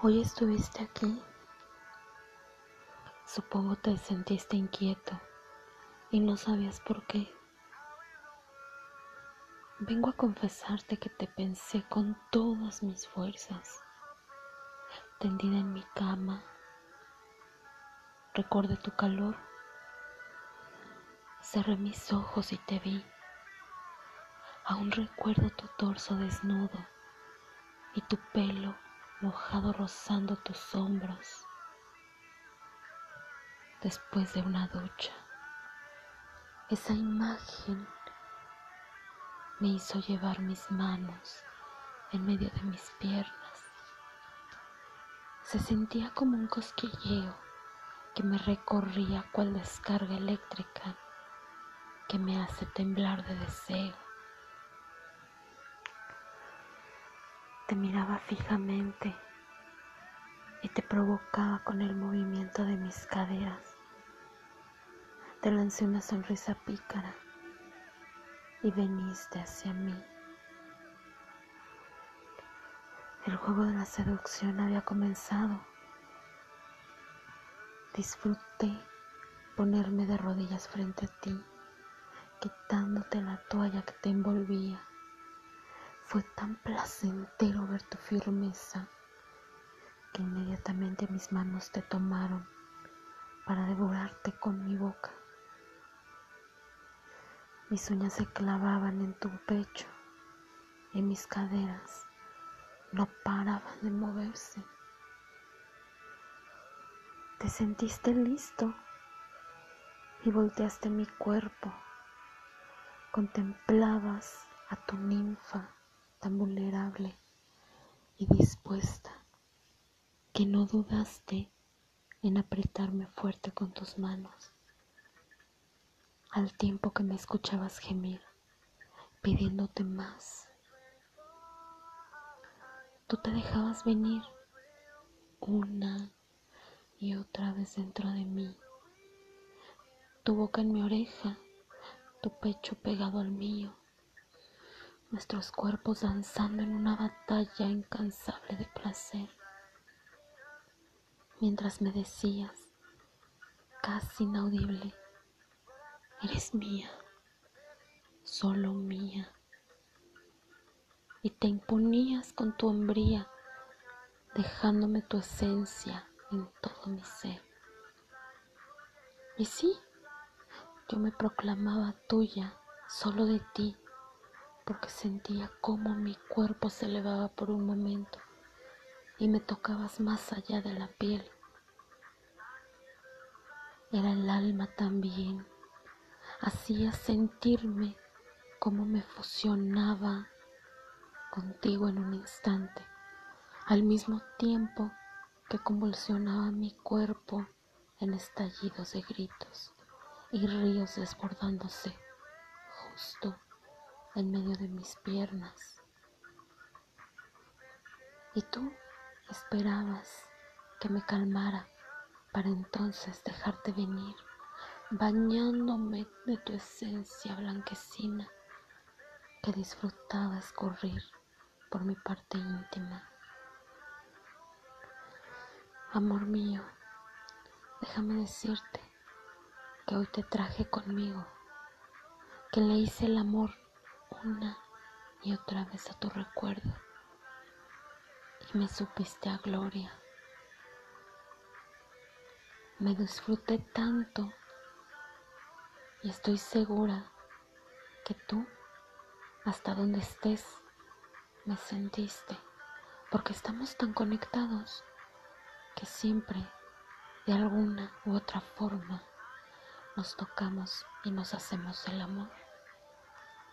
Hoy estuviste aquí. Supongo te sentiste inquieto y no sabías por qué. Vengo a confesarte que te pensé con todas mis fuerzas, tendida en mi cama. Recordé tu calor. Cerré mis ojos y te vi. Aún recuerdo tu torso desnudo y tu pelo mojado rozando tus hombros después de una ducha. Esa imagen me hizo llevar mis manos en medio de mis piernas. Se sentía como un cosquilleo que me recorría cual descarga eléctrica que me hace temblar de deseo. Te miraba fijamente y te provocaba con el movimiento de mis caderas. Te lancé una sonrisa pícara y veniste hacia mí. El juego de la seducción había comenzado. Disfruté ponerme de rodillas frente a ti, quitándote la toalla que te envolvía fue tan placentero ver tu firmeza que inmediatamente mis manos te tomaron para devorarte con mi boca. Mis uñas se clavaban en tu pecho y mis caderas no paraban de moverse. Te sentiste listo y volteaste mi cuerpo. Contemplabas a tu ninfa tan vulnerable y dispuesta que no dudaste en apretarme fuerte con tus manos, al tiempo que me escuchabas gemir, pidiéndote más. Tú te dejabas venir una y otra vez dentro de mí, tu boca en mi oreja, tu pecho pegado al mío nuestros cuerpos danzando en una batalla incansable de placer, mientras me decías, casi inaudible, eres mía, solo mía, y te imponías con tu hombría, dejándome tu esencia en todo mi ser. Y sí, yo me proclamaba tuya, solo de ti porque sentía cómo mi cuerpo se elevaba por un momento y me tocabas más allá de la piel. Era el alma también. Hacía sentirme como me fusionaba contigo en un instante, al mismo tiempo que convulsionaba mi cuerpo en estallidos de gritos y ríos desbordándose justo en medio de mis piernas. Y tú esperabas que me calmara para entonces dejarte venir, bañándome de tu esencia blanquecina que disfrutaba escurrir por mi parte íntima. Amor mío, déjame decirte que hoy te traje conmigo, que le hice el amor una y otra vez a tu recuerdo y me supiste a gloria. Me disfruté tanto y estoy segura que tú, hasta donde estés, me sentiste, porque estamos tan conectados que siempre, de alguna u otra forma, nos tocamos y nos hacemos el amor.